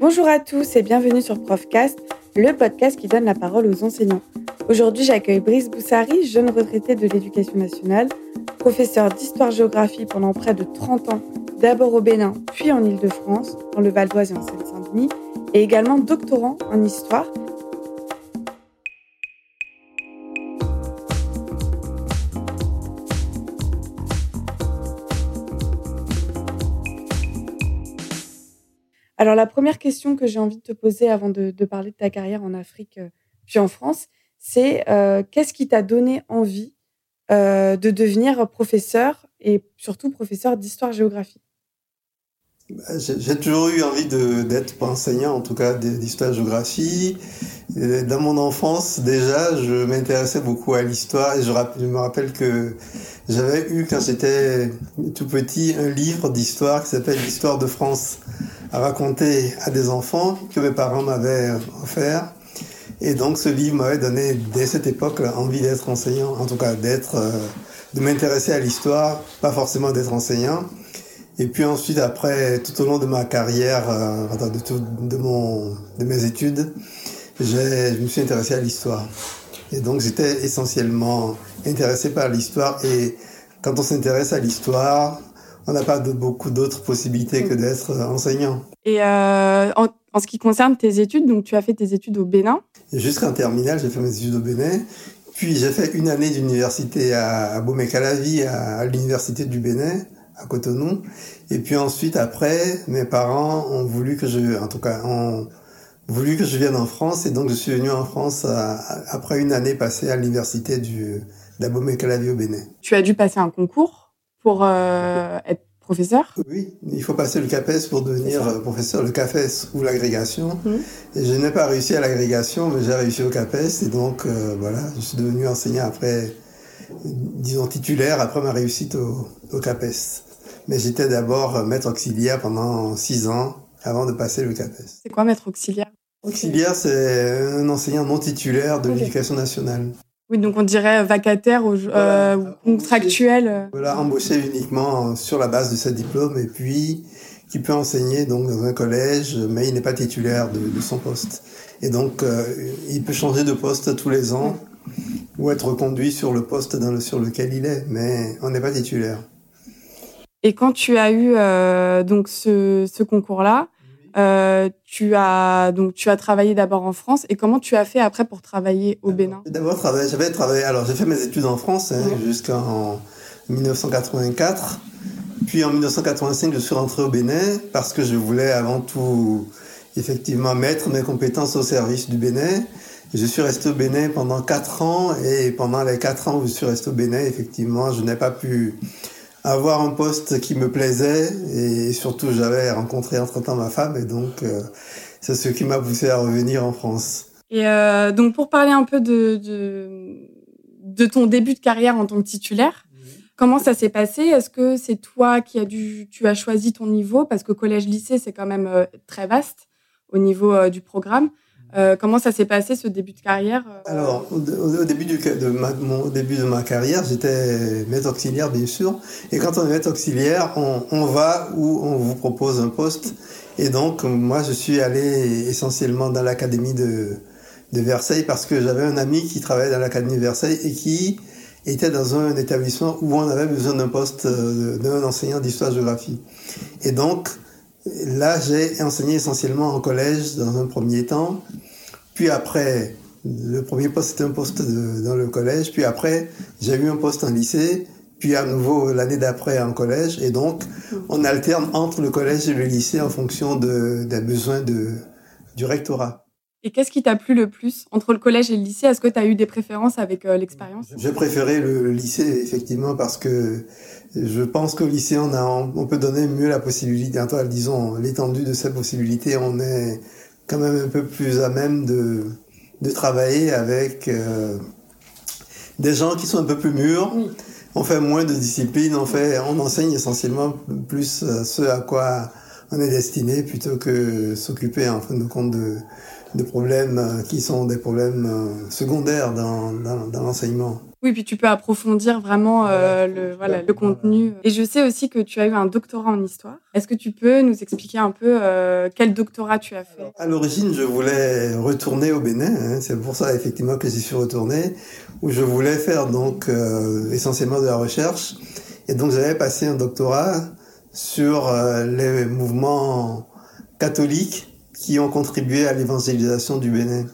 Bonjour à tous et bienvenue sur Profcast, le podcast qui donne la parole aux enseignants. Aujourd'hui, j'accueille Brice Boussari, jeune retraité de l'éducation nationale, professeur d'histoire-géographie pendant près de 30 ans, d'abord au Bénin, puis en Île-de-France, dans le Val d'Oise et en Seine-Saint-Denis, et également doctorant en histoire Alors la première question que j'ai envie de te poser avant de, parler de ta carrière en Afrique euh, puis en France, c'est euh, qu'est-ce qui t'a donné envie euh, de devenir professeur et surtout professeur d'histoire-géographie bah, j'ai toujours eu envie d'être enseignant, en tout cas d'histoire-géographie. Dans mon enfance, déjà, je m'intéressais beaucoup à l'histoire et je, je, me rappelle que j'avais eu, quand j'étais tout petit, un livre d'histoire qui s'appelle L'histoire de France à raconter à des enfants que mes parents m'avaient offert. Et donc ce livre m'avait donné dès cette époque envie d'être enseignant, en tout cas d'être, euh, de m'intéresser à l'histoire, pas forcément d'être enseignant. Et puis ensuite, après, tout au long de ma carrière, euh, de, tout, de, mon, de mes études, je me suis intéressé à l'histoire. Et donc j'étais essentiellement intéressé par l'histoire. Et quand on s'intéresse à l'histoire, on n'a pas de, beaucoup d'autres possibilités que d'être euh, enseignant. Et euh, en, ce qui concerne tes études, donc tu as fait tes études au Bénin Jusqu'en terminale, j'ai fait mes études au Bénin. Puis j'ai fait une année d'université à, à Bomé-Calavi, à, l'université du Bénin, à Cotonou. Et puis ensuite, après, mes parents ont voulu que je, en tout cas, ont voulu que je vienne en France. Et donc je suis venu en France après une année passée à l'université du d'Abomey-Calavi au Bénin. Tu as dû passer un concours pour euh, être professeur Oui, il faut passer le CAPES pour devenir euh, professeur, le CAPES ou l'agrégation. Mhm. Et je n'ai pas réussi à l'agrégation, mais j'ai réussi au CAPES. Et donc, euh, voilà, je suis devenu enseignant après, disons titulaire, après ma réussite au, au CAPES. Mais j'étais d'abord maître auxiliaire pendant six ans avant de passer le CAPES. C'est quoi maître auxiliaire? Auxiliaire, c'est un enseignant non titulaire de l'éducation nationale. Oui, donc on dirait vacataire ou euh, contractuel. Voilà, embauché uniquement sur la base de ce diplôme et puis qui peut enseigner donc dans un collège, mais il n'est pas titulaire de, son poste. Et donc euh, il peut changer de poste tous les ans ou être reconduit sur le poste dans le, sur lequel il est, mais on n'est pas titulaire. Et quand tu as eu euh, donc ce, ce concours-là, euh, tu as donc tu as travaillé d'abord en France et comment tu as fait après pour travailler au Bénin? D'abord j'avais travaillé. Alors j'ai fait mes études en France hein, jusqu'en 1984. Puis en 1985, je suis rentré au Bénin parce que je voulais avant tout effectivement mettre mes compétences au service du Bénin. Je suis resté au Bénin pendant quatre ans et pendant les quatre ans où je suis resté au Bénin, effectivement, je n'ai pas pu avoir un poste qui me plaisait et surtout j'avais rencontré entre-temps ma femme et donc euh, c'est ce qui m'a poussé à revenir en France. Et euh, donc pour parler un peu de, de, de, ton début de carrière en tant que titulaire, comment ça s'est passé? Est-ce que c'est toi qui as dû, tu as choisi ton niveau? Parce que collège-lycée c'est quand même euh, très vaste au niveau du programme. Euh, comment ça s'est passé ce début de carrière euh Alors, au, début de ma, mon, début de ma carrière, j'étais maître auxiliaire, bien sûr. Et quand on est maître auxiliaire, on, on, va où on vous propose un poste. Et donc, moi, je suis allé essentiellement dans l'académie de, de Versailles parce que j'avais un ami qui travaillait dans l'académie de Versailles et qui était dans un établissement où on avait besoin d'un poste euh, d'un enseignant d'histoire-géographie. Et donc, là, j'ai enseigné essentiellement en collège dans un premier temps. Puis après, le premier poste c'était un poste dans le collège. Puis après, j'ai eu un poste en lycée. Puis à nouveau l'année d'après en collège. Et donc, on alterne entre le collège et le lycée en fonction de, des besoins de, du rectorat. Et qu'est-ce qui t'a plu le plus entre le collège et le lycée? Est-ce que tu as eu des préférences avec euh, l'expérience? J'ai préféré le, lycée, effectivement, parce que je pense qu'au lycée, on, a, on peut donner mieux la possibilité, disons, l'étendue de ces possibilités. On est quand même un peu plus à même de, de travailler avec euh, des gens qui sont un peu plus mûrs. On fait moins de discipline, on fait, on enseigne essentiellement plus ce à quoi on est destiné plutôt que s'occuper en fin de compte de, de problèmes qui sont des problèmes secondaires dans, dans, dans l'enseignement. Oui, puis tu peux approfondir vraiment euh, le, voilà, le contenu. Et je sais aussi que tu as eu un doctorat en histoire. Est-ce que tu peux nous expliquer un peu euh, quel doctorat tu as fait? À l'origine, je voulais retourner au Bénin. Hein. C'est pour ça effectivement que j'y suis retourné, où je voulais faire donc euh, essentiellement de la recherche. Et donc j'avais passé un doctorat sur les mouvements catholiques qui ont contribué à l'évangélisation du Bénin.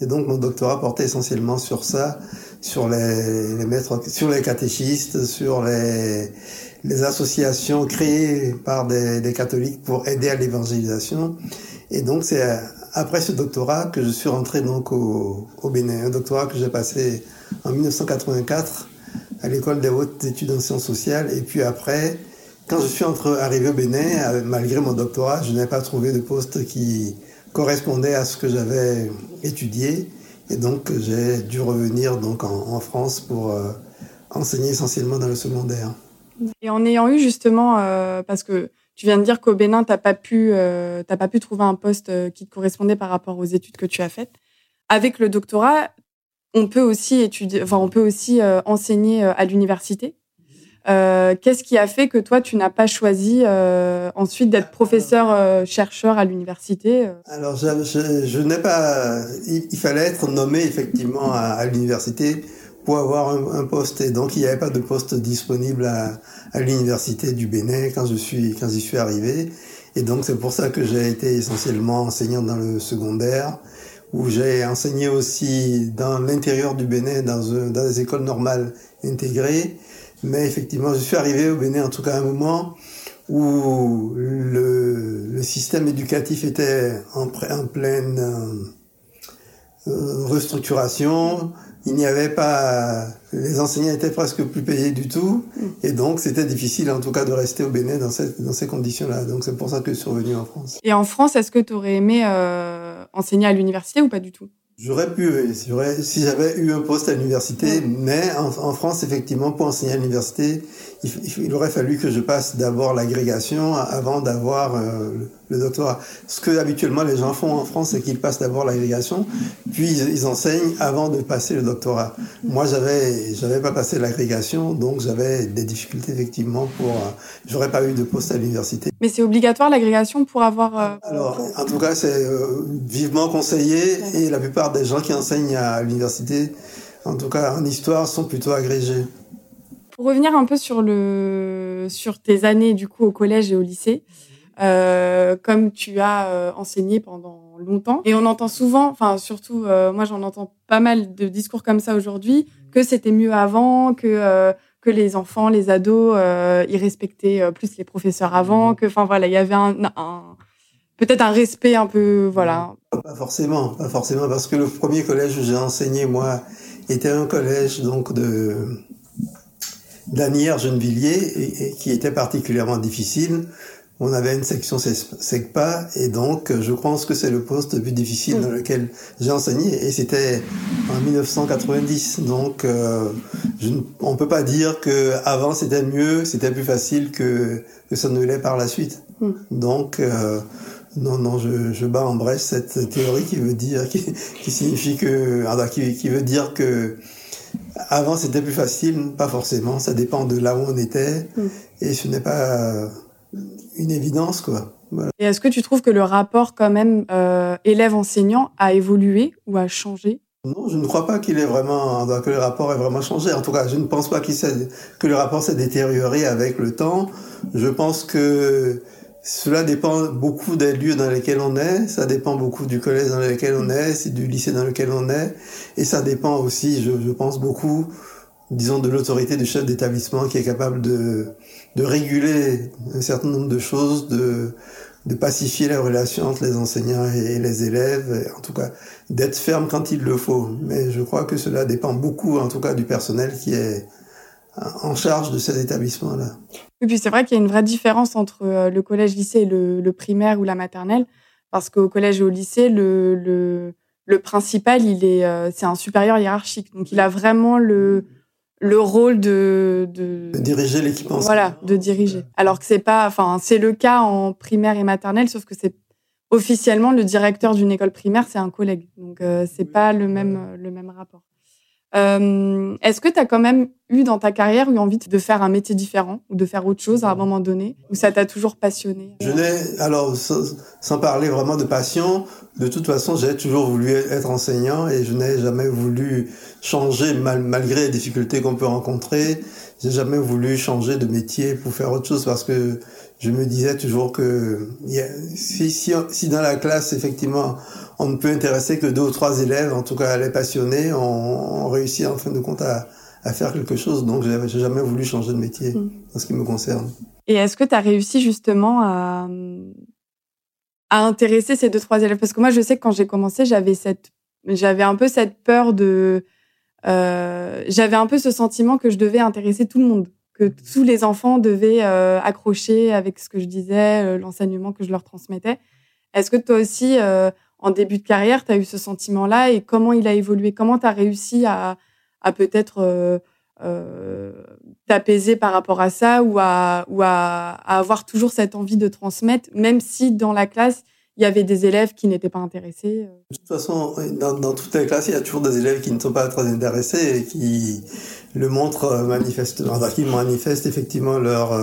Et donc mon doctorat portait essentiellement sur ça sur les, les maîtres, sur les catéchistes, sur les, associations créées par des, des catholiques pour aider à l'évangélisation. Et donc c'est après ce doctorat que je suis rentré donc au, au Bénin, un doctorat que j'ai passé en 1984 à l'école des hautes études en sciences sociales. Et puis après, quand je suis entre, arrivé au Bénin, malgré mon doctorat, je n'ai pas trouvé de poste qui correspondait à ce que j'avais étudié. Et donc, j'ai dû revenir donc en, France pour euh, enseigner essentiellement dans le secondaire. Et en ayant eu justement, euh, parce que tu viens de dire qu'au Bénin, tu n'as pas, pu, euh, pas pu trouver un poste qui correspondait par rapport aux études que tu as faites. Avec le doctorat, on peut aussi étudier, enfin, on peut aussi enseigner à l'université? Euh, Qu'est-ce qui a fait que toi, tu n'as pas choisi euh, ensuite d'être professeur euh, à l'université Alors, je, n'ai pas. Il, fallait être nommé effectivement à, l'université pour avoir un, poste. Et donc, il n'y avait pas de poste disponible à, l'université du Bénin quand je suis quand j'y suis arrivé. Et donc, c'est pour ça que j'ai été essentiellement enseignant dans le secondaire, où j'ai enseigné aussi dans l'intérieur du Bénin, dans des écoles normales intégrées. Mais effectivement, je suis arrivé au Bénin en tout cas à un moment où le, système éducatif était en, pleine euh, euh, restructuration. Il n'y avait pas, les enseignants étaient presque plus payés du tout, et donc c'était difficile en tout cas de rester au Bénin dans ces conditions-là. Donc c'est pour ça que je suis revenu en France. Et en France, est-ce que tu aurais aimé euh, enseigner à l'université ou pas du tout? J'aurais pu, si j'avais eu un poste à l'université, mais en, en, France, effectivement, pour enseigner à l'université, il, il, aurait fallu que je passe d'abord l'agrégation avant d'avoir euh, le doctorat. Ce que habituellement les gens font en France, c'est qu'ils passent d'abord l'agrégation, puis ils, enseignent avant de passer le doctorat. Moi, j'avais, j'avais pas passé l'agrégation, donc j'avais des difficultés effectivement pour. Euh, j'aurais pas eu de poste à l'université. Mais c'est obligatoire l'agrégation pour avoir. Euh... Alors, en tout cas, c'est euh, vivement conseillé, et la plupart des gens qui enseignent à l'université, en tout cas en histoire, sont plutôt agrégés. Pour revenir un peu sur le sur tes années du coup au collège et au lycée, euh, comme tu as euh, enseigné pendant longtemps, et on entend souvent, enfin surtout euh, moi j'en entends pas mal de discours comme ça aujourd'hui, que c'était mieux avant, que que les enfants, les ados, ils respectaient plus les professeurs avant, que enfin voilà il y avait un, un peut-être un respect un peu voilà. Pas forcément, pas forcément parce que le premier collège où j'ai enseigné moi était un collège donc de d'Anières Gennevilliers et, et, qui était particulièrement difficile. On avait une section SECPA et donc je pense que c'est le poste le plus difficile dans lequel j'ai enseigné et c'était en 1990. Donc euh, je, on peut pas dire que avant c'était mieux, c'était plus facile que, que ça ne l'est par la suite. Mm. Donc euh, non, non, je, je bats en brèche cette théorie qui veut dire, qui, qui signifie que, qui, qui veut dire que avant, c'était plus facile, pas forcément. Ça dépend de là où on était. Mm. Et ce n'est pas une évidence, quoi. Voilà. Et est-ce que tu trouves que le rapport, quand même, euh, élève-enseignant a évolué ou a changé? Non, je ne crois pas qu'il ait vraiment, que le rapport ait vraiment changé. En tout cas, je ne pense pas qu'il que le rapport s'est détérioré avec le temps. Je pense que cela dépend beaucoup des lieux dans lesquels on est, ça dépend beaucoup du collège dans lequel on est, du lycée dans lequel on est, et ça dépend aussi, je, je pense beaucoup, disons, de l'autorité du chef d'établissement qui est capable de, de réguler un certain nombre de choses, de, de pacifier les relations entre les enseignants et les élèves, en tout cas d'être ferme quand il le faut. Mais je crois que cela dépend beaucoup, en tout cas, du personnel qui est en charge de ces établissements-là. Et puis c'est vrai qu'il y a une vraie différence entre euh, le collège-lycée et le, le, primaire ou la maternelle, parce qu'au collège et au lycée, le, le, le principal, il est, euh, c'est un supérieur hiérarchique, donc il a vraiment le le rôle de, de, de diriger l'équipe Voilà, de diriger. Alors que c'est pas, enfin, c'est le cas en primaire et maternelle, sauf que c'est officiellement, le directeur d'une école primaire, c'est un collègue. Donc, euh, c'est pas le même, le même rapport. Euh, Est-ce que tu as quand même eu dans ta carrière eu envie de faire un métier différent ou de faire autre chose à un moment donné ou ça t'a toujours passionné? Je n'ai alors sans, parler vraiment de passion, de toute façon j'ai toujours voulu être enseignant et je n'ai jamais voulu changer mal, malgré les difficultés qu'on peut rencontrer. J'ai jamais voulu changer de métier pour faire autre chose parce que je me disais toujours que si, si, si dans la classe effectivement on ne peut intéresser que deux ou trois élèves, en tout cas les passionnés, on, réussit en fin de compte à, faire quelque chose. Donc, j'ai jamais voulu changer de métier mm. en ce qui me concerne. Et est-ce que tu as réussi justement à, à intéresser ces deux trois élèves? Parce que moi, je sais que quand j'ai commencé, j'avais cette, j'avais un peu cette peur de, euh, j'avais un peu ce sentiment que je devais intéresser tout le monde, que tous les enfants devaient euh, accrocher avec ce que je disais, euh, l'enseignement que je leur transmettais. Est-ce que toi aussi, euh, en début de carrière, tu as eu ce sentiment-là et comment il a évolué? Comment tu as réussi à, à peut-être euh, euh, t'apaiser par rapport à ça ou, à, ou à, avoir toujours cette envie de transmettre, même si dans la classe, il y avait des élèves qui n'étaient pas intéressés euh? De toute façon, dans, dans toutes les classes, il y a toujours des élèves qui ne sont pas très intéressés et qui le montrent manifestement, qui manifestent effectivement leur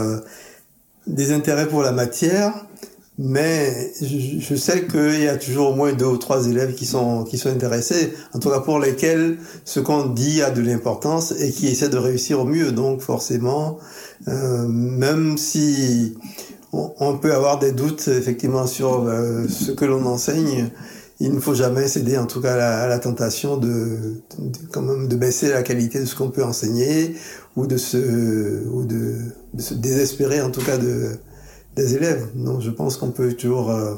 désintérêt pour la matière mais je, sais qu'il y a toujours au moins deux ou trois élèves qui sont qui sont intéressés, en tout cas pour lesquels ce qu'on dit a de l'importance et qui essaient de réussir au mieux. Donc forcément, euh, même si on, peut avoir des doutes effectivement sur euh, ce que l'on enseigne, il ne faut jamais céder en tout cas à la, tentation de, quand même de baisser la qualité de ce qu'on peut enseigner ou de se ou de, de se désespérer en tout cas de des élèves. Donc je pense qu'on peut toujours euh,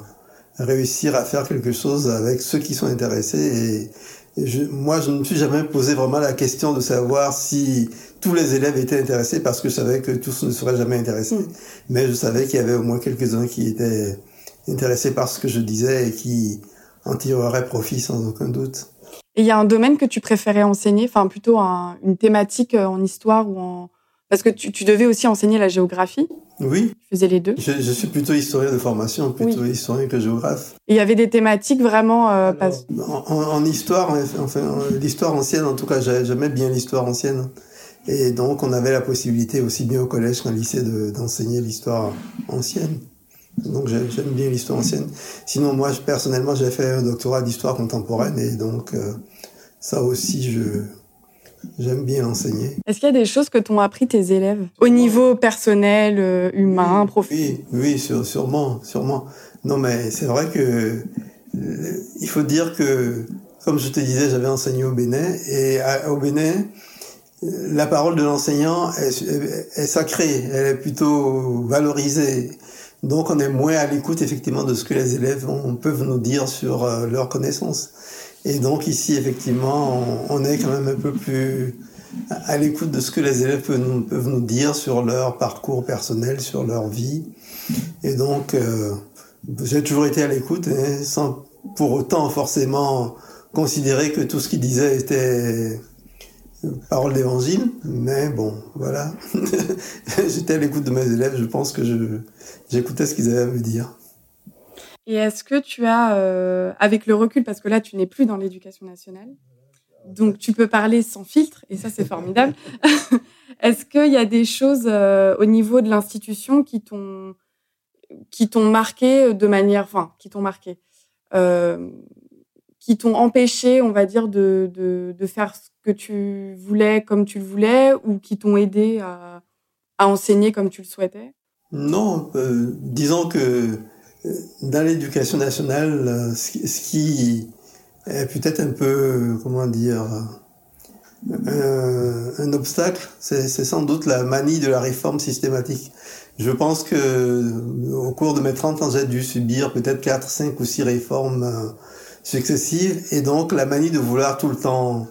réussir à faire quelque chose avec ceux qui sont intéressés. Et, je, moi, je ne me suis jamais posé vraiment la question de savoir si tous les élèves étaient intéressés parce que je savais que tous ne seraient jamais intéressés. Mm. Mais je savais qu'il y avait au moins quelques-uns qui étaient intéressés par ce que je disais et qui en tireraient profit sans aucun doute. Et il y a un domaine que tu préférais enseigner, enfin plutôt une thématique euh, en histoire ou en, parce que tu, tu, devais aussi enseigner la géographie. Oui. Tu faisais les deux. Je, je suis plutôt historien de formation, plutôt historien que géographe. Et il y avait des thématiques vraiment euh, pas... en, en, histoire, enfin l'histoire ancienne, en tout cas, j'aimais bien l'histoire ancienne. Et donc, on avait la possibilité aussi bien au collège qu'au lycée d'enseigner l'histoire ancienne. Donc, j'aime bien l'histoire ancienne. Sinon, moi, personnellement, j'ai fait un doctorat d'histoire contemporaine et donc, euh, ça aussi, je, J'aime bien enseigner. Est-ce qu'il y a des choses que t'ont appris tes élèves au niveau personnel, euh, humain, professionnel Oui, oui, sûrement, sûrement. Non, mais c'est vrai que euh, il faut dire que, comme je te disais, j'avais enseigné au Bénin et au Bénin, la parole de l'enseignant est, est, sacrée, elle est plutôt valorisée. Donc on est moins à l'écoute effectivement de ce que les élèves ont, peuvent nous dire sur euh, leurs connaissances. Et donc ici, effectivement, on, est quand même un peu plus à l'écoute de ce que les élèves peuvent nous, dire sur leur parcours personnel, sur leur vie. Et donc, euh, j'ai toujours été à l'écoute, hein, sans pour autant forcément considérer que tout ce qu'ils disaient était parole d'évangile. Mais bon, voilà. J'étais à l'écoute de mes élèves, je pense que j'écoutais ce qu'ils avaient à me dire. Et est-ce que tu as, euh, avec le recul, parce que là, tu n'es plus dans l'éducation nationale, donc tu peux parler sans filtre, et ça, c'est formidable. est-ce qu'il y a des choses euh, au niveau de l'institution qui t'ont qui t'ont marqué de manière, enfin, qui t'ont marqué, euh, qui t'ont empêché, on va dire, de, de, de, faire ce que tu voulais comme tu le voulais, ou qui t'ont aidé à, à enseigner comme tu le souhaitais? Non, euh, disons que dans l'éducation nationale, euh, ce qui est peut-être un peu, comment dire, euh, un, obstacle, c'est sans doute la manie de la réforme systématique. Je pense que au cours de mes 30 ans, j'ai dû subir peut-être 4, 5 ou 6 réformes euh, successives, et donc la manie de vouloir tout le temps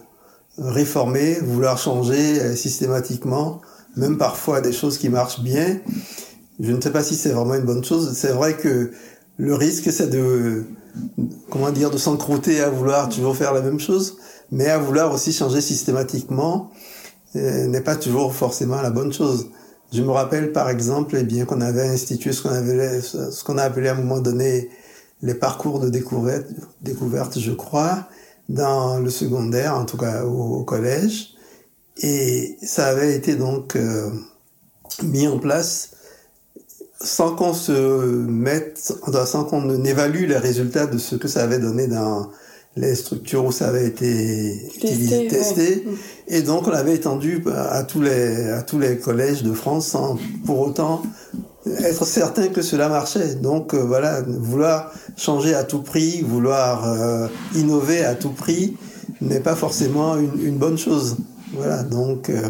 réformer, vouloir changer systématiquement, même parfois des choses qui marchent bien, je ne sais pas si c'est vraiment une bonne chose. C'est vrai que le risque, c'est de, comment dire, de s'encrouter à vouloir toujours faire la même chose, mais à vouloir aussi changer systématiquement euh, n'est pas toujours forcément la bonne chose. Je me rappelle par exemple, eh bien, qu'on avait institué ce qu'on avait, ce qu'on a appelé à un moment donné les parcours de découverte, découverte, je crois, dans le secondaire, en tout cas au, collège. Et ça avait été donc euh, mis en place sans qu'on se mette, sans qu'on évalue les résultats de ce que ça avait donné dans les structures où ça avait été utilisé, testé. Et donc on l'avait étendu à tous les à tous les collèges de France sans pour autant être certain que cela marchait. Donc euh, voilà, vouloir changer à tout prix, vouloir euh, innover à tout prix n'est pas forcément une, une, bonne chose. Voilà, donc euh,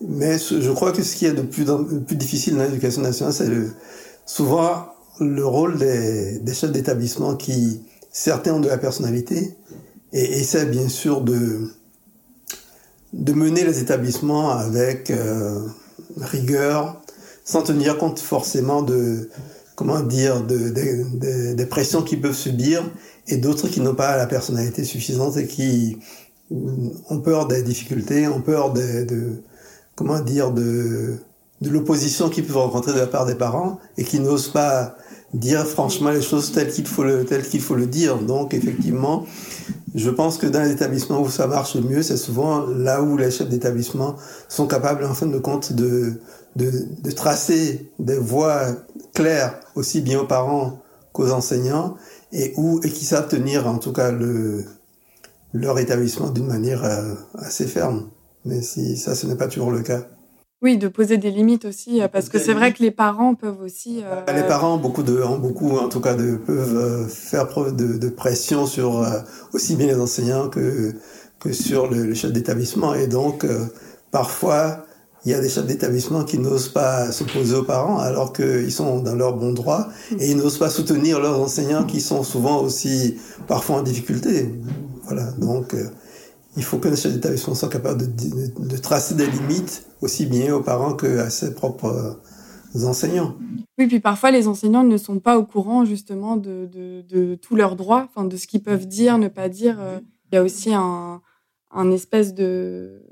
mais je crois que ce qui est de plus, difficile dans l'éducation nationale, c'est le, souvent le rôle des, chefs d'établissement qui, certains ont de la personnalité et essaient bien sûr de, mener les établissements avec euh, rigueur, sans tenir compte forcément de, comment dire, de, des pressions qu'ils peuvent subir et d'autres qui n'ont pas la personnalité suffisante et qui ont peur des difficultés, ont peur de comment dire, de, de l'opposition qu'ils peuvent rencontrer de la part des parents et qui n'osent pas dire franchement les choses telles qu'il faut le, telles qu'il faut le dire. Donc, effectivement, je pense que dans les établissements où ça marche le mieux, c'est souvent là où les chefs d'établissement sont capables, en fin de compte, de, de, de tracer des voies claires, aussi bien aux parents qu'aux enseignants, et où, et qui savent tenir, en tout cas, le, leur établissement d'une manière euh, assez ferme. Mais si ça, ce n'est pas toujours le cas. Oui, de poser des limites aussi, euh, parce que c'est vrai que les parents peuvent aussi. Euh... Les parents, beaucoup de, beaucoup en tout cas, de, peuvent euh, faire preuve de, de pression sur euh, aussi bien les enseignants que que sur le, le chef d'établissement, et donc parfois il y a des chefs d'établissement qui n'osent pas s'opposer aux parents alors qu'ils sont dans leur bon droit et ils n'osent pas soutenir leurs enseignants qui sont souvent aussi parfois en difficulté. Voilà, donc il faut que les chefs d'établissement soient capables de, de, tracer des limites aussi bien aux parents qu'à ses propres euh, enseignants. Oui, puis parfois les enseignants ne sont pas au courant justement de, de, de tous leurs droits, enfin de ce qu'ils peuvent dire, ne pas dire. Euh. Il y a aussi un, un espèce de...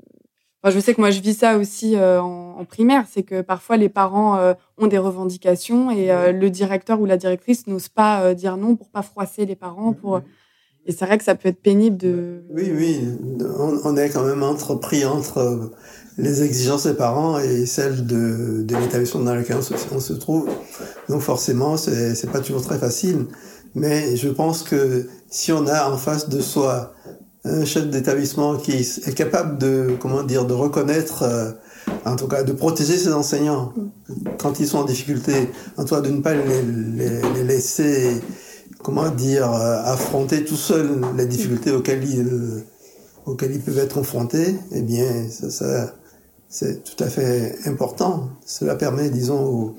Enfin, je sais que moi je vis ça aussi euh, en, en, primaire, c'est que parfois les parents ont des revendications et le directeur ou la directrice n'ose pas dire non pour pas froisser les parents, pour et c'est vrai que ça peut être pénible de. Oui, oui, on, est quand même entre, pris entre les exigences des parents et celles de, de l'établissement dans lequel on se, trouve. Donc forcément, c'est pas toujours très facile. Mais je pense que si on a en face de soi un chef d'établissement qui est capable de, comment dire, de reconnaître, euh, en tout cas, de protéger ses enseignants quand ils sont en difficulté, en tout cas de ne pas les, les, les laisser comment dire, euh, affronter tout seul les difficultés auxquelles ils, auxquelles ils peuvent être confrontés, eh bien, ça, ça c'est tout à fait important. Cela permet, disons, aux,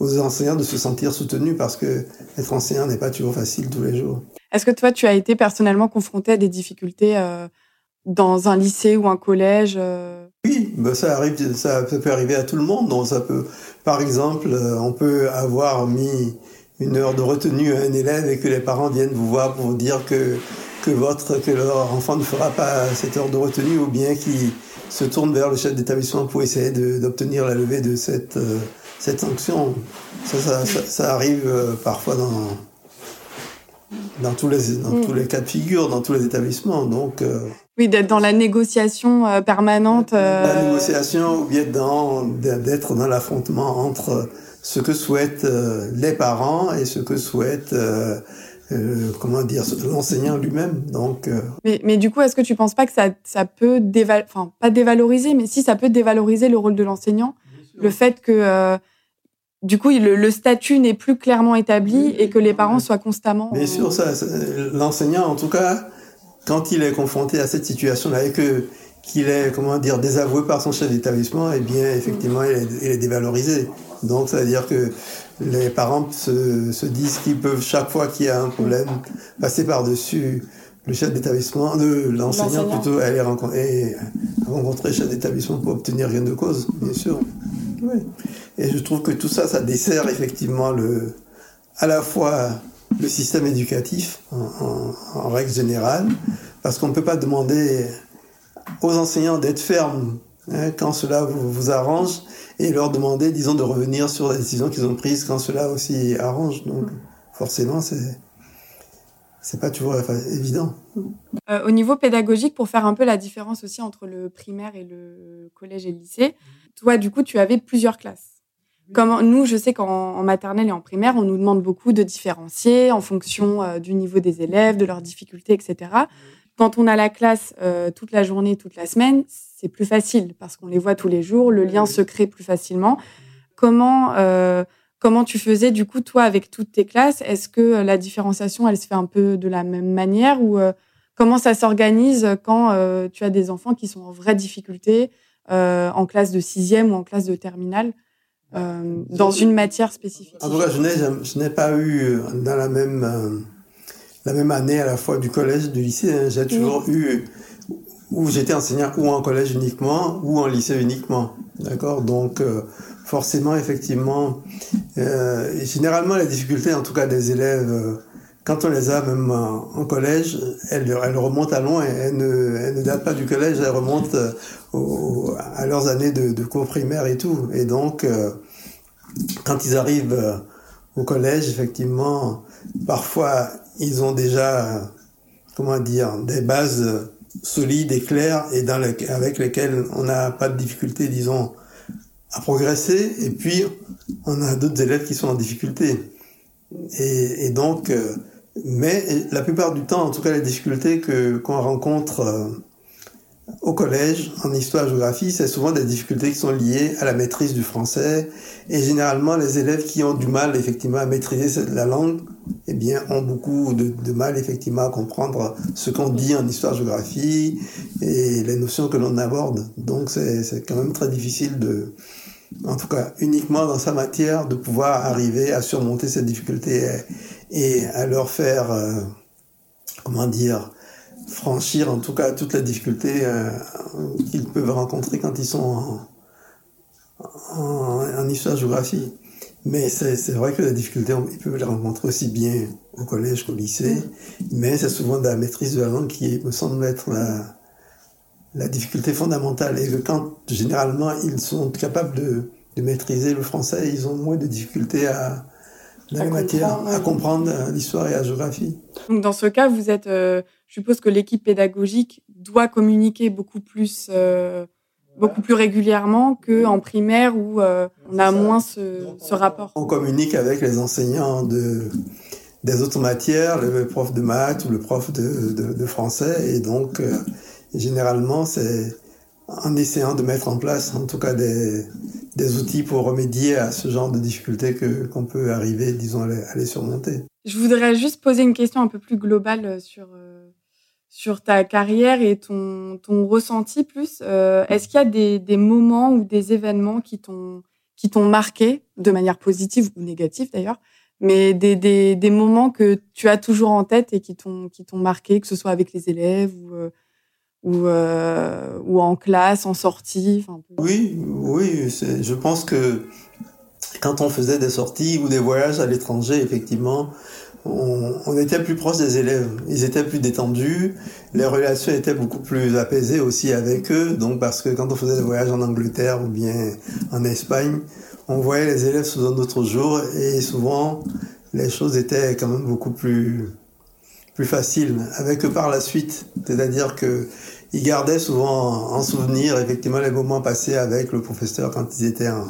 aux, enseignants de se sentir soutenus parce que être enseignant n'est pas toujours facile tous les jours. Est-ce que toi, tu as été personnellement confronté à des difficultés euh, dans un lycée ou un collège euh... Oui, ben ça arrive, ça peut arriver à tout le monde. Donc ça peut, par exemple, euh, on peut avoir mis une heure de retenue à un élève et que les parents viennent vous voir pour vous dire que, que, votre, que leur enfant ne fera pas cette heure de retenue ou bien qu'ils se tournent vers le chef d'établissement pour essayer d'obtenir la levée de cette, euh, cette sanction. Ça, ça, ça, ça arrive euh, parfois dans, dans, tous les, dans mm. tous les cas de figure, dans tous les établissements. Donc, euh, oui, d'être dans la négociation permanente. La négociation ou bien d'être dans l'affrontement entre ce que souhaitent euh, les parents et ce que souhaite euh, euh, comment dire l'enseignant lui-même. Donc mais, mais du coup est-ce que tu penses pas que ça ça peut déval enfin pas dévaloriser mais si ça peut dévaloriser le rôle de l'enseignant? Le fait que du coup le, le statut n'est plus clairement établi et que les parents soient constamment bien sûr ça l'enseignant en tout cas quand il est confronté à cette situation là et que qu'il est comment dire désavoué par son chef d'établissement eh bien effectivement il est, il est dévalorisé donc, ça veut dire que les parents se, se disent qu'ils peuvent, chaque fois qu'il y a un problème, passer par-dessus le chef d'établissement, de l'enseignant plutôt, aller rencontrer, rencontrer le chef d'établissement pour obtenir rien de cause, bien sûr. Oui. Et je trouve que tout ça, ça dessert effectivement le, à la fois le système éducatif en, en, en règle générale, parce qu'on ne peut pas demander aux enseignants d'être fermes hein, quand cela vous, vous arrange et leur demander, disons, de revenir sur la décision qu'ils ont prise quand cela aussi arrange. Donc, forcément, c'est c'est pas toujours évident. Euh, au niveau pédagogique, pour faire un peu la différence aussi entre le primaire et le collège et le lycée, toi, du coup, tu avais plusieurs classes. Comme nous, je sais qu'en maternelle et en primaire, on nous demande beaucoup de différencier en fonction euh, du niveau des élèves, de leurs difficultés, etc. Quand on a la classe euh, toute la journée, toute la semaine, c'est plus facile parce qu'on les voit tous les jours, le lien se crée plus facilement. Comment euh, comment tu faisais du coup toi avec toutes tes classes? Est-ce que la différenciation elle se fait un peu de la même manière ou comment ça s'organise quand tu as des enfants qui sont en vraie difficulté en classe de sixième ou en classe de terminale euh, dans une matière spécifique? En tout cas, je n'ai pas eu euh, dans la même euh, la même année à la fois du collège et du lycée. Hein. J'ai toujours eu où j'étais enseignant ou en collège uniquement ou en lycée uniquement. D'accord? Donc forcément, effectivement, généralement les difficultés, en tout cas des élèves quand on les a même en, collège, elles, elles, remontent à loin, elles ne, elles ne datent pas du collège, elles remontent au, à leurs années de, de, cours primaire et tout. Et donc, euh, quand ils arrivent euh, au collège, effectivement, parfois, ils ont déjà, comment dire, des bases solides et claires et avec lesquelles on n'a pas de difficulté, disons, à progresser. Et puis, on a d'autres élèves qui sont en difficulté. Et donc, euh, mais la plupart du temps, en tout cas, les difficultés que qu'on rencontre euh, au collège, en histoire-géographie, c'est souvent des difficultés qui sont liées à la maîtrise du français. Et généralement, les élèves qui ont du mal, effectivement, à maîtriser la langue, eh bien, ont beaucoup de, mal, effectivement, à comprendre ce qu'on dit en histoire-géographie et les notions que l'on aborde. Donc, c'est quand même très difficile de, en tout cas uniquement dans sa matière, de pouvoir arriver à surmonter ces difficultés et, à leur faire, euh, comment dire, franchir en tout cas toutes les difficultés euh, qu'ils peuvent rencontrer quand ils sont en, en, histoire-géographie. Mais c'est vrai que les difficultés, ils peuvent les rencontrer aussi bien au collège qu'au lycée, mais c'est souvent de la maîtrise de la langue qui me semble être la, la difficulté fondamentale et que quand généralement ils sont capables de, de maîtriser le français, ils ont moins de difficultés à, dans la matière, à comprendre l'histoire et la géographie. Donc dans ce cas, vous êtes, euh, je suppose que l'équipe pédagogique doit communiquer beaucoup plus, euh, beaucoup plus régulièrement que en primaire où euh, on a moins ce, ce, rapport. On communique avec les enseignants de des autres matières, le prof de maths ou le prof de, de, de français, et donc généralement, c'est en essayant de mettre en place, en tout cas, des, des outils pour remédier à ce genre de difficultés que qu'on peut arriver, disons, à les, surmonter. Je voudrais juste poser une question un peu plus globale sur euh, sur ta carrière et ton ton ressenti plus. Euh, est-ce qu'il y a des, des moments ou des événements qui t'ont qui t'ont marqué de manière positive ou négative d'ailleurs, mais des, des, des moments que tu as toujours en tête et qui t'ont qui t'ont marqué, que ce soit avec les élèves ou euh, ou, euh, ou en classe, en sortie Oui, oui, je pense que quand on faisait des sorties ou des voyages à l'étranger, effectivement, on, on, était plus proche des élèves. Ils étaient plus détendus, les relations étaient beaucoup plus apaisées aussi avec eux. Donc, parce que quand on faisait des voyages en Angleterre ou bien en Espagne, on voyait les élèves sous un autre jour et souvent les choses étaient quand même beaucoup plus plus faciles avec eux par la suite. C'est-à-dire que ils gardaient souvent en souvenir effectivement les moments passés avec le professeur quand ils étaient en,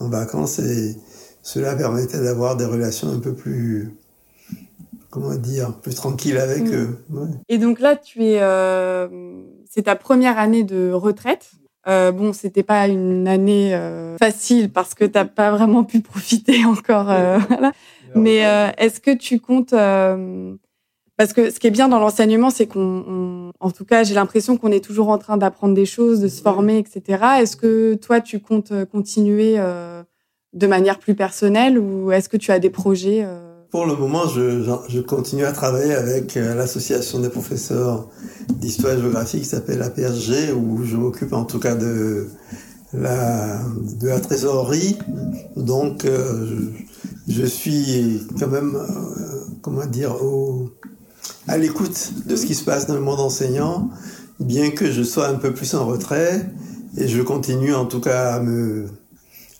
en vacances et cela permettait d'avoir des relations un peu plus comment dire plus tranquilles avec mm. eux. Et donc là tu es euh, c'est ta première année de retraite. Euh, bon, c'était pas une année euh, facile parce que t'as pas vraiment pu profiter encore. Euh, voilà. Mais est-ce que tu comptes parce que ce qui est bien dans l'enseignement, c'est qu'on, en tout cas, j'ai l'impression qu'on est toujours en train d'apprendre des choses, de se former, etc. Est-ce que toi, tu comptes euh, continuer euh, de manière plus personnelle ou est-ce que tu as des projets euh? Pour le moment, je, je, continue à travailler avec l'association des professeurs d'histoire et géographie qui s'appelle APSG, où je m'occupe en tout cas de la, de la trésorerie. Donc, je, je, suis quand même, comment dire, au, à l'écoute de ce qui se passe dans le monde enseignant, bien que je sois un peu plus en retrait, et je continue en tout cas à me,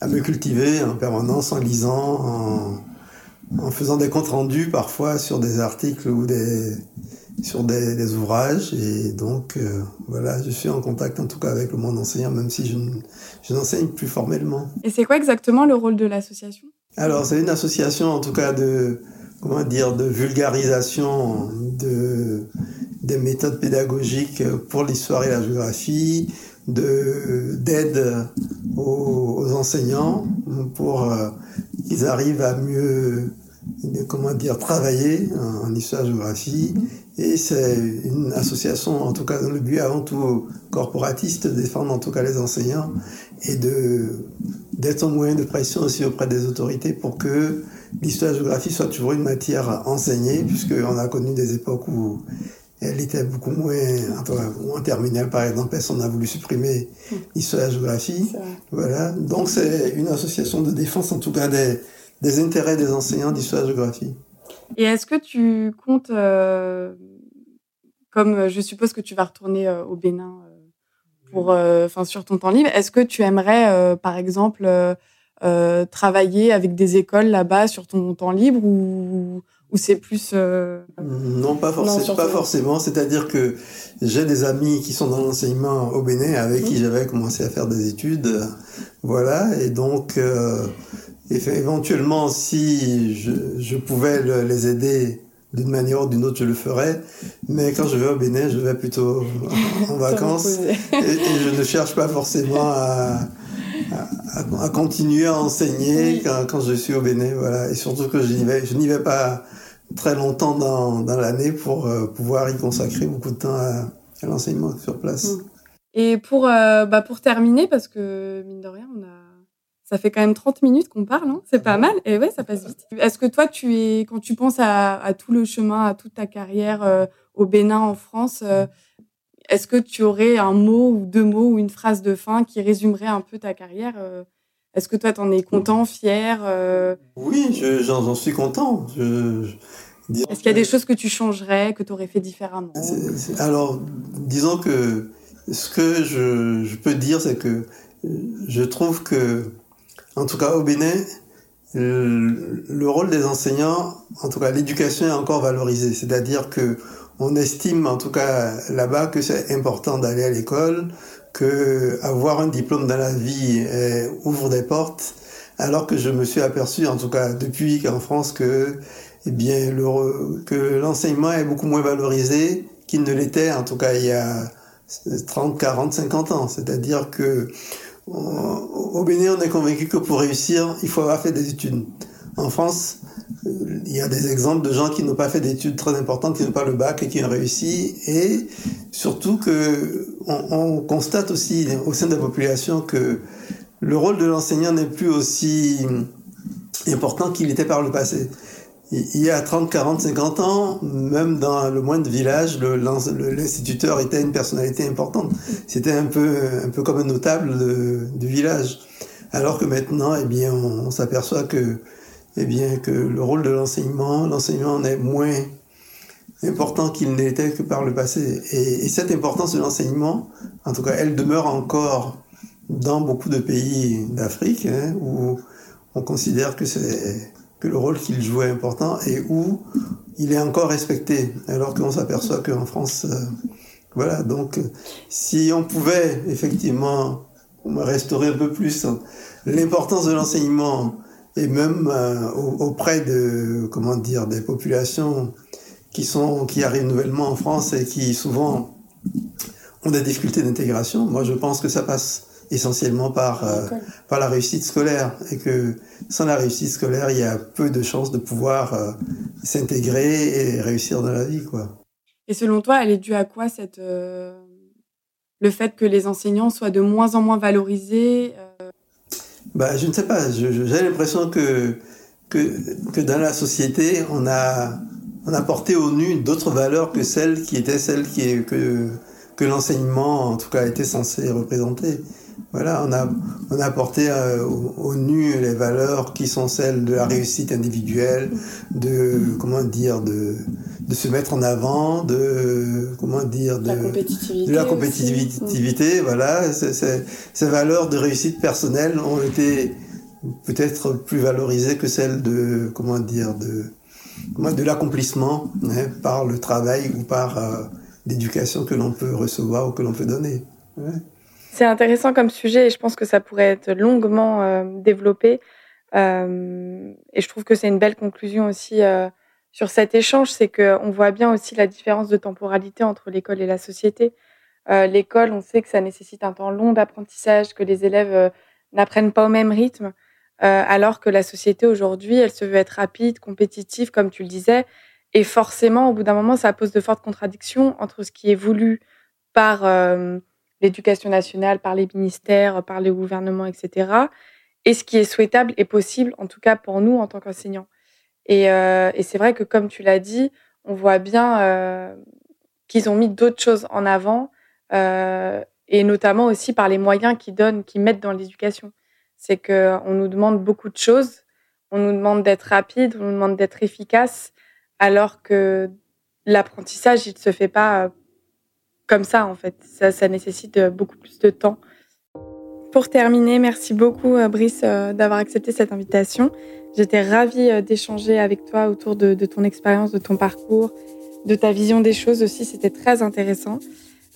à me cultiver en permanence, en lisant, en, en faisant des comptes rendus parfois sur des articles ou des sur des, ouvrages et donc euh, voilà je suis en contact en tout cas avec le monde enseignant même si je, n'enseigne plus formellement. Et c'est quoi exactement le rôle de l'association? Alors c'est une association en tout cas de comment dire de vulgarisation de des méthodes pédagogiques pour l'histoire et la géographie, de d'aide aux, enseignants pour euh, qu'ils arrivent à mieux comment dire travailler en, histoire-géographie et c'est une association en tout cas dans le but avant tout corporatiste de défendre en tout cas les enseignants et de d'être un moyen de pression aussi auprès des autorités pour que l'histoire-géographie soit toujours une matière enseignée puisqu'on a connu des époques où elle était beaucoup moins, en terminale par exemple, on a voulu supprimer l'histoire la géographie. Voilà. Donc c'est une association de défense en tout cas des, des intérêts des enseignants d'histoire géographie. Et est-ce que tu comptes, euh, comme euh, je suppose que tu vas retourner euh, au Bénin pour, enfin sur ton temps libre, est-ce que tu aimerais, par exemple, travailler avec des écoles là-bas sur ton temps libre ou ou c'est plus euh, non pas, forcément pas forcément. C'est-à-dire que j'ai des amis qui sont dans l'enseignement au Bénin avec qui j'avais commencé à faire des études. Voilà. Et donc euh, éventuellement si je, je pouvais les aider d'une manière ou d'une autre je le ferais. Mais quand je vais au Bénin je vais plutôt en vacances. Et, et, je ne cherche pas forcément à à, continuer à enseigner quand, quand, je suis au Bénin, voilà. Et surtout que je n'y vais, je n'y vais pas très longtemps dans, dans l'année pour euh, pouvoir y consacrer beaucoup de temps à, l'enseignement sur place. Mm. Et pour, euh, bah pour terminer, parce que mine de rien, on a, ça fait quand même 30 minutes qu'on parle, hein c'est pas mal. Et ouais, ça passe vite. Est-ce que toi, tu es, quand tu penses à, à tout le chemin, à toute ta carrière euh, au Bénin, en France, est-ce que tu aurais un mot ou deux mots ou une phrase de fin qui résumerait un peu ta carrière Est-ce que toi, tu en es content, fier Oui, j'en suis content. Je, est-ce qu'il y a des choses que tu changerais, que tu aurais fait différemment? Alors, disons que ce que je, je peux dire, c'est que je trouve que, en tout cas au Bénin, le, le rôle des enseignants, en tout cas l'éducation est encore valorisée. C'est-à-dire que on estime, en tout cas là-bas, que c'est important d'aller à l'école, que avoir un diplôme dans la vie eh, ouvre des portes, alors que je me suis aperçu, en tout cas depuis qu'en France, que eh bien, que l'enseignement est beaucoup moins valorisé qu'il ne l'était, en tout cas, il y a 30, 40, 50 ans. C'est-à-dire que au Bénin, on est convaincu que pour réussir, il faut avoir fait des études. En France, il y a des exemples de gens qui n'ont pas fait d'études très importantes, qui n'ont pas le bac et qui ont réussi. Et surtout que on, on constate aussi au sein de la population que le rôle de l'enseignant n'est plus aussi important qu'il était par le passé il y a 30, 40, 50 ans, même dans le moindre village, l'instituteur était une personnalité importante. C'était un peu, un peu comme un notable du village. Alors que maintenant, eh bien, on, s'aperçoit que, eh bien, que le rôle de l'enseignement, l'enseignement est moins important qu'il n'était que par le passé. Et, et cette importance de l'enseignement, en tout cas, elle demeure encore dans beaucoup de pays d'Afrique, hein, où on considère que que le rôle qu'il jouait est important et où il est encore respecté, alors qu'on s'aperçoit qu'en France, euh, voilà, donc si on pouvait effectivement restaurer un peu plus l'importance de l'enseignement et même euh, auprès de, comment dire, des populations qui sont, qui arrivent nouvellement en France et qui souvent ont des difficultés d'intégration, moi je pense que ça passe essentiellement par, euh, par la réussite scolaire et que sans la réussite scolaire, il y a peu de chances de pouvoir euh, s'intégrer et réussir dans la vie. Quoi. Et selon toi, elle est due à quoi cette, le fait que les enseignants soient de moins en moins valorisés bah, Je ne sais pas. J'ai l'impression que, que, dans la société, on a, on a porté au nu d'autres valeurs que celles qui étaient celles qui, que, que l'enseignement, en tout cas, était censé représenter. Voilà, on a, on a apporté euh, au, nu les valeurs qui sont celles de la réussite individuelle, de comment dire, de, de se mettre en avant, de comment dire, de la compétitivité, de la compétitivité voilà. ces valeurs de réussite personnelle ont été peut-être plus valorisée que celle de, comment dire, de, de l'accomplissement hein, par le travail ou par euh, l'éducation que l'on peut recevoir ou que l'on peut donner. C'est intéressant comme sujet et je pense que ça pourrait être longuement euh, développé. Euh, et je trouve que c'est une belle conclusion aussi sur cet échange, c'est qu'on voit bien aussi la différence de temporalité entre l'école et la société. l'école, on sait que ça nécessite un temps long d'apprentissage, que les élèves n'apprennent pas au même rythme. Euh, alors que la société aujourd'hui, elle se veut être rapide, compétitive, comme tu le disais, et forcément, au bout d'un moment, ça pose de fortes contradictions entre ce qui est voulu par euh, l'éducation nationale, par les ministères, par les gouvernements, etc., et ce qui est souhaitable et possible, en tout cas pour nous en tant qu'enseignants. Et, euh, et c'est vrai que, comme tu l'as dit, on voit bien qu'ils ont mis d'autres choses en avant, et notamment aussi par les moyens qu'ils donnent, qu'ils mettent dans l'éducation c'est qu'on nous demande beaucoup de choses, on nous demande d'être rapide, on nous demande d'être efficace, alors que l'apprentissage, il ne se fait pas euh, comme ça, en fait. Ça, nécessite euh, beaucoup plus de temps. Pour terminer, merci beaucoup, euh, Brice, d'avoir accepté cette invitation. J'étais ravie d'échanger avec toi autour de, de ton expérience, de ton parcours, de ta vision des choses aussi. C'était très intéressant.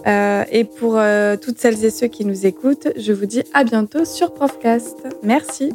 Euh, et pour euh, toutes celles et ceux qui nous écoutent, je vous dis à bientôt sur Profcast. Merci.